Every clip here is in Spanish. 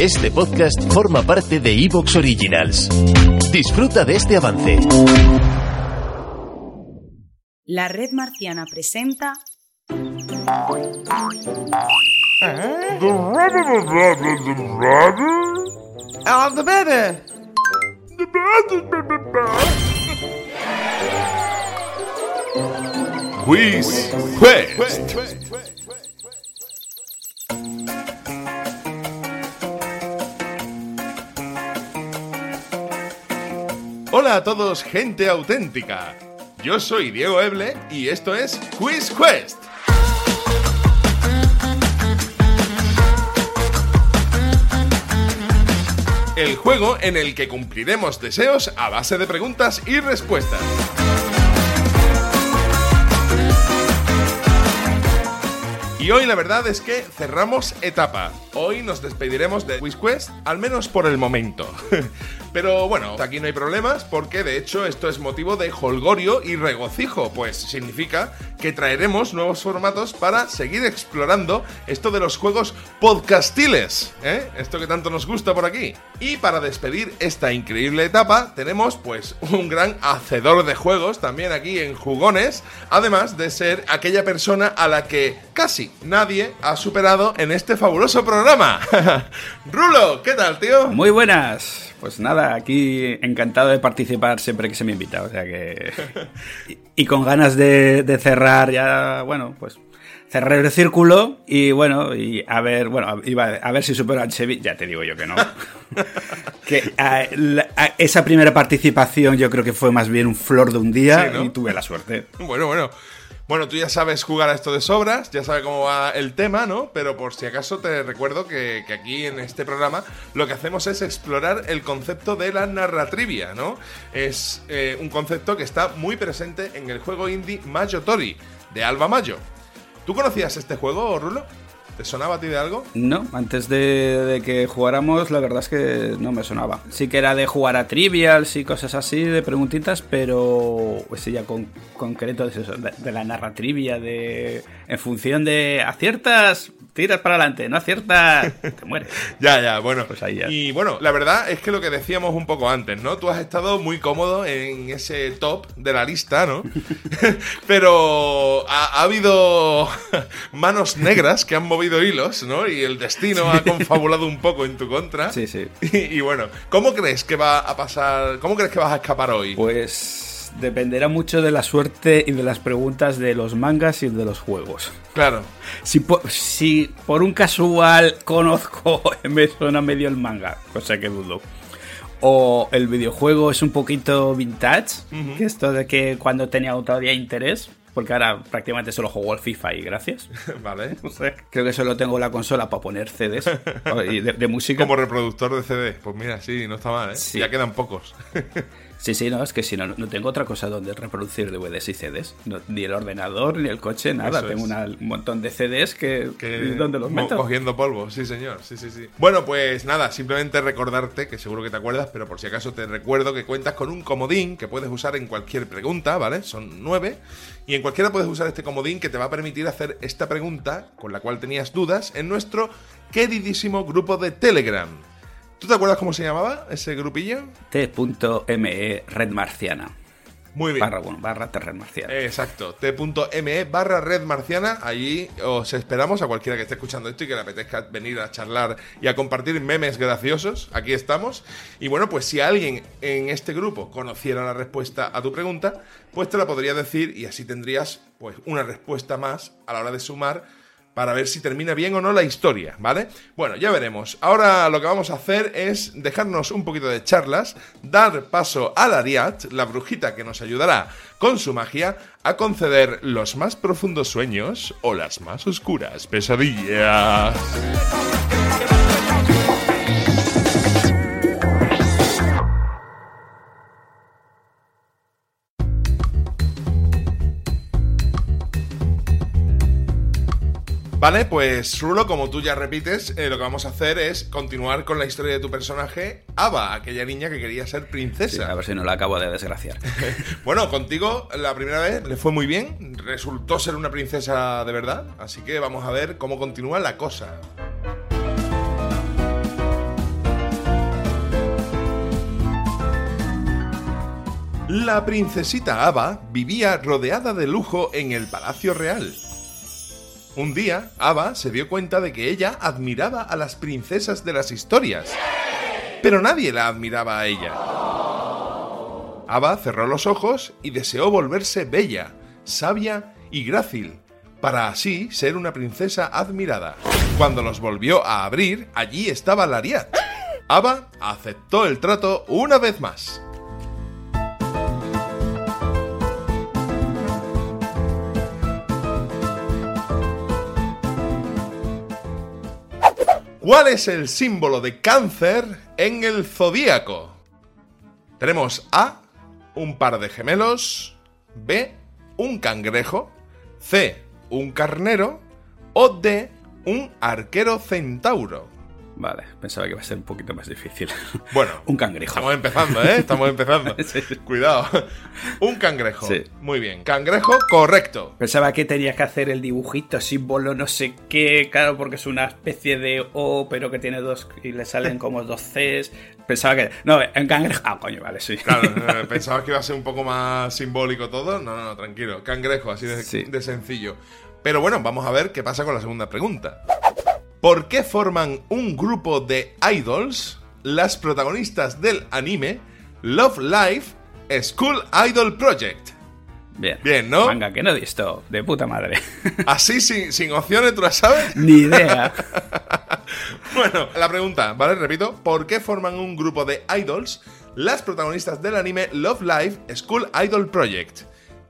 Este podcast forma parte de Evox Originals. Disfruta de este avance. La red marciana presenta Ah, the baby. Quiz Quest. Hola a todos, gente auténtica. Yo soy Diego Eble y esto es Quiz Quest. El juego en el que cumpliremos deseos a base de preguntas y respuestas. Y hoy la verdad es que cerramos etapa. Hoy nos despediremos de WizQuest, al menos por el momento. Pero bueno, aquí no hay problemas porque de hecho esto es motivo de holgorio y regocijo, pues significa que traeremos nuevos formatos para seguir explorando esto de los juegos podcastiles, ¿eh? Esto que tanto nos gusta por aquí. Y para despedir esta increíble etapa tenemos pues un gran hacedor de juegos también aquí en Jugones, además de ser aquella persona a la que casi nadie ha superado en este fabuloso programa. Rulo, ¿qué tal, tío? Muy buenas. Pues nada, aquí encantado de participar siempre que se me invita. O sea que. Y, y con ganas de, de cerrar ya, bueno, pues cerrar el círculo y bueno, y a ver, bueno, iba a, a ver si supero al Chevy, ya te digo yo que no. que a- la- a- esa primera participación yo creo que fue más bien un flor de un día Sí, ¿no? y tuve la suerte. Bueno, bueno. Bueno, tú ya sabes jugar a esto de sobras, ya sabes cómo va el tema, ¿no? Pero por si acaso te recuerdo que, aquí en este programa lo que hacemos es explorar el concepto de la narratrivia, ¿no? Es eh, un concepto que está muy presente en el juego indie Mayo Tori, de Alba Mayo. ¿Tú conocías este juego, Rulo? ¿Te sonaba a ti de algo? No, antes de, de que jugáramos, la verdad es que no me sonaba. Sí que era de jugar a trivials y cosas así, de preguntitas, pero ese ya con concreto es eso, de, de la narratrivia, de en función de aciertas, tiras para adelante, no aciertas, te mueres. Ya, ya, bueno. Pues ahí ya. Y bueno, la verdad es que lo que decíamos un poco antes, ¿no? Tú has estado muy cómodo en ese top de la lista, ¿no? Pero ha, ha habido manos negras que han movido hilos, ¿no? Y el destino ha confabulado un poco en tu contra. Sí, sí. Y, y bueno, ¿cómo crees que va a pasar? ¿Cómo crees que vas a escapar hoy? Pues dependerá mucho de la suerte y de las preguntas de los mangas y de los juegos. Claro. Si por, si por un casual conozco, me suena medio el manga, cosa que dudo. O el videojuego es un poquito vintage, que esto de que cuando tenía todavía interés, porque ahora prácticamente solo juego al FIFA y gracias. Vale. No sé, creo que solo tengo la consola para poner CDs o- de, de música. Como reproductor de CD. Pues mira, sí, no está mal, ¿eh? Sí. Ya quedan pocos. Sí, sí, no, es que si no, no tengo otra cosa donde reproducir DVDs y CDs. No, ni el ordenador, ni el coche, nada. Eso tengo una- un montón de CDs que... que ¿Dónde los meto? cogiendo polvo, sí señor, sí, sí, sí. Bueno, pues nada, simplemente recordarte, que seguro que te acuerdas, pero por si acaso te recuerdo que cuentas con un comodín que puedes usar en cualquier pregunta, ¿vale? Son nueve. Y en cualquiera puedes usar este comodín que te va a permitir hacer esta pregunta con la cual tenías dudas en nuestro queridísimo grupo de Telegram. ¿Tú te acuerdas cómo se llamaba ese grupillo? T.me Red Marciana. Muy bien. Barra, bueno, barra Red Marciana. Exacto, t.me barra red marciana. Allí os esperamos a cualquiera que esté escuchando esto y que le apetezca venir a charlar y a compartir memes graciosos. Aquí estamos. Y bueno, pues si alguien en este grupo conociera la respuesta a tu pregunta, pues te la podría decir y así tendrías pues una respuesta más a la hora de sumar para ver si termina bien o no la historia, ¿vale? Bueno, ya veremos. Ahora lo que vamos a hacer es dejarnos un poquito de charlas, dar paso a la Ariat, la brujita que nos ayudará con su magia a conceder los más profundos sueños o las más oscuras pesadillas. Vale, pues Rulo, como tú ya repites, eh, lo que vamos a hacer es continuar con la historia de tu personaje, Ava, aquella niña que quería ser princesa. A ver si no la acabo de desgraciar. bueno, contigo la primera vez le fue muy bien, resultó ser una princesa de verdad, así que vamos a ver cómo continúa la cosa. La princesita Ava vivía rodeada de lujo en el Palacio Real un día, Ava se dio cuenta de que ella admiraba a las princesas de las historias, pero nadie la admiraba a ella. Ava cerró los ojos y deseó volverse bella, sabia y grácil, para así ser una princesa admirada. Cuando los volvió a abrir, allí estaba Lariat. Ava aceptó el trato una vez más. ¿Cuál es el símbolo de cáncer en el zodíaco? Tenemos A, un par de gemelos, B, un cangrejo, C, un carnero o D, un arquero centauro. Vale, pensaba que iba a ser un poquito más difícil. Bueno, un cangrejo. Estamos empezando, ¿eh? Estamos empezando. Sí. Cuidado. Un cangrejo. Sí. Muy bien. Cangrejo, correcto. Pensaba que tenías que hacer el dibujito, símbolo, no sé qué, claro, porque es una especie de O, pero que tiene dos y le salen como dos Cs. Pensaba que. No, en cangrejo. Ah, coño, vale, sí. Claro, eh, pensabas que iba a ser un poco más simbólico todo. No, no, no, tranquilo. Cangrejo, así de, Sí. de sencillo. Pero bueno, vamos a ver qué pasa con la segunda pregunta. ¿Por qué forman un grupo de idols las protagonistas del anime Love Life School Idol Project? Bien. Bien, ¿no? Venga, que no he visto. De puta madre. Así, sin, sin opciones, ¿tú la sabes? Ni idea. Bueno, la pregunta, ¿vale? Repito, ¿por qué forman un grupo de idols las protagonistas del anime Love Live School Idol Project?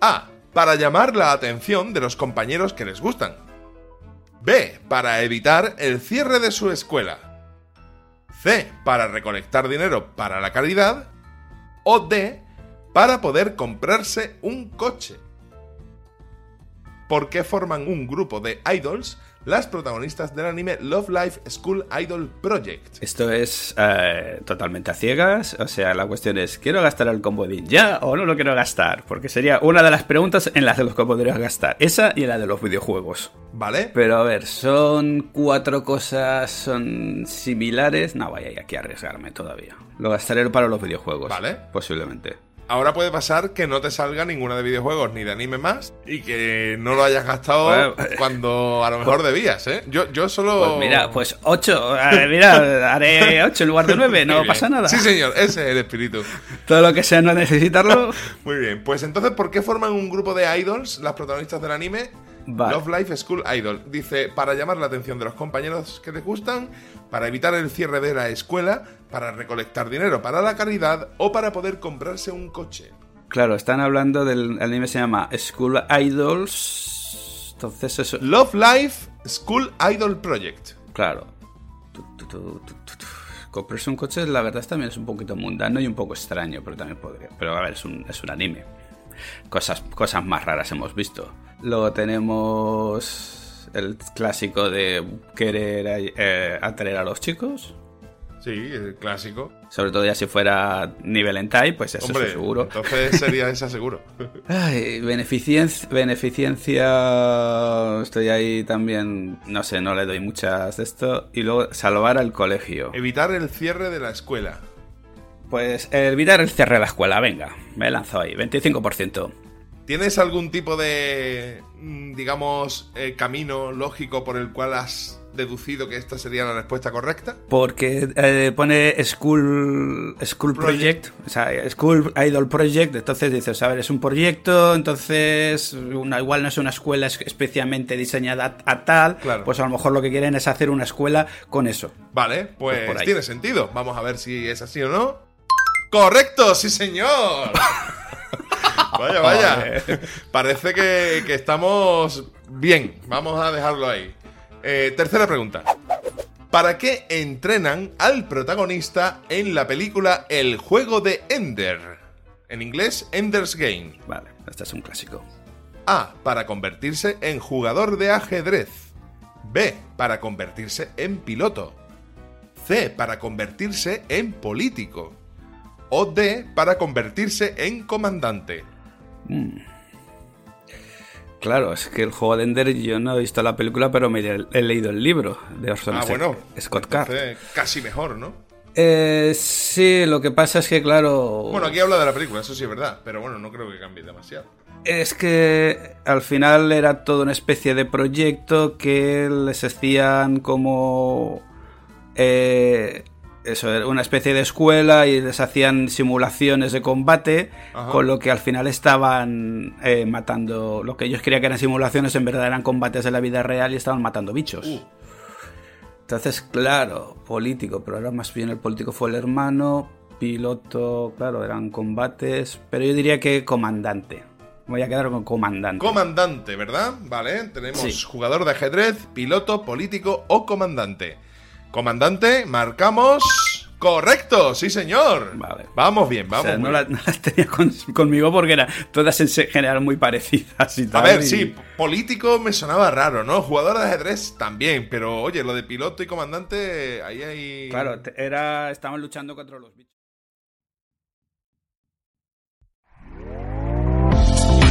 A. Para llamar la atención de los compañeros que les gustan. B. Para evitar el cierre de su escuela. C. Para recolectar dinero para la caridad. O D. Para poder comprarse un coche. ¿Por qué forman un grupo de idols las protagonistas del anime Love Life School Idol Project? Esto es eh, totalmente a ciegas. O sea, la cuestión es: ¿quiero gastar el comodín ya o no lo quiero gastar? Porque sería una de las preguntas en las de los que podrías gastar. Esa y la de los videojuegos. ¿Vale? Pero a ver, son cuatro cosas, son similares. No vaya aquí a arriesgarme todavía. Lo gastaré para los videojuegos. Vale. Posiblemente. Ahora puede pasar que no te salga ninguna de videojuegos ni de anime más y que no lo hayas gastado Bueno, cuando a lo mejor debías, ¿eh? Yo, yo solo... Pues mira, pues ocho. Eh, Mira, haré ocho en lugar de nueve. No Muy bien. pasa nada. Sí, señor, ese es el espíritu. Todo lo que sea no necesitarlo. Muy bien, pues entonces, ¿por qué forman un grupo de idols las protagonistas del anime? Vale. Love Life School Idol. Dice, para llamar la atención de los compañeros que les gustan, para evitar el cierre de la escuela, para recolectar dinero para la caridad o para poder comprarse un coche. Claro, están hablando del anime se llama School Idols. Entonces eso. Love Life School Idol Project. Claro. Tu, tu, tu. Comprarse un coche, la verdad, también es un poquito mundano y un poco extraño, pero también podría. Pero a ver, es un, es un anime. Cosas, cosas más raras hemos visto. Luego tenemos el clásico de querer eh, atraer a los chicos. Sí, el clásico. Sobre todo ya si fuera nivel hentai, pues eso Hombre, seguro. entonces sería esa seguro. Ay, beneficiencia, beneficencia, estoy ahí también, no sé, no le doy muchas de esto. Y luego salvar al colegio. Evitar el cierre de la escuela. Pues evitar el cierre de la escuela, venga, me lanzo ahí, 25%. ¿Tienes algún tipo de, mm, digamos, eh, camino lógico por el cual has deducido que esta sería la respuesta correcta? Porque eh, pone School, school project, o sea, School Idol Project, entonces dices, a ver, es un proyecto, entonces una, igual no es una escuela es- especialmente diseñada a, a tal, Claro. pues a lo mejor lo que quieren es hacer una escuela con eso. Vale, pues, Pues tiene sentido. Vamos a ver si es así o no. ¡Correcto! ¡Sí, señor! vaya, vaya. Parece que, que estamos bien. Vamos a dejarlo ahí. Eh, tercera pregunta. ¿Para qué entrenan al protagonista en la película El juego de Ender? En inglés, Ender's Game. Vale, este es un clásico. A. Para convertirse en jugador de ajedrez. B. Para convertirse en piloto. C. Para convertirse en político. O D. Para convertirse en comandante. Claro, es que el juego de Ender yo no he visto la película, pero me he, leído el libro de Orson Ah, Scott- bueno. Scott Card. Casi mejor, ¿no? Eh, sí, lo que pasa es que, claro. Bueno, aquí habla de la película, eso sí es verdad, pero bueno, no creo que cambie demasiado. Es que al final era toda una especie de proyecto que les hacían como. Eh, eso, era una especie de escuela y les hacían simulaciones de combate, Ajá. con lo que al final estaban eh, matando. Lo que ellos creían que eran simulaciones, en verdad eran combates de la vida real y estaban matando bichos. Uh. Entonces, claro, político, pero ahora más bien el político fue el hermano, piloto, claro, eran combates, pero yo diría que comandante. Voy a quedar con comandante. Comandante, ¿verdad? Vale, tenemos Sí. jugador de ajedrez, piloto, político o comandante. Comandante, marcamos. Correcto, sí señor. Vale. Vamos bien, O vamos. sea, muy no, la- bien. no las tenía con- conmigo porque eran todas en general muy parecidas y A tal. ver, y- sí, político me sonaba raro, ¿no? Jugador de ajedrez también, pero oye, lo de piloto y comandante, ahí hay. Claro, era, estaban luchando contra los bichos.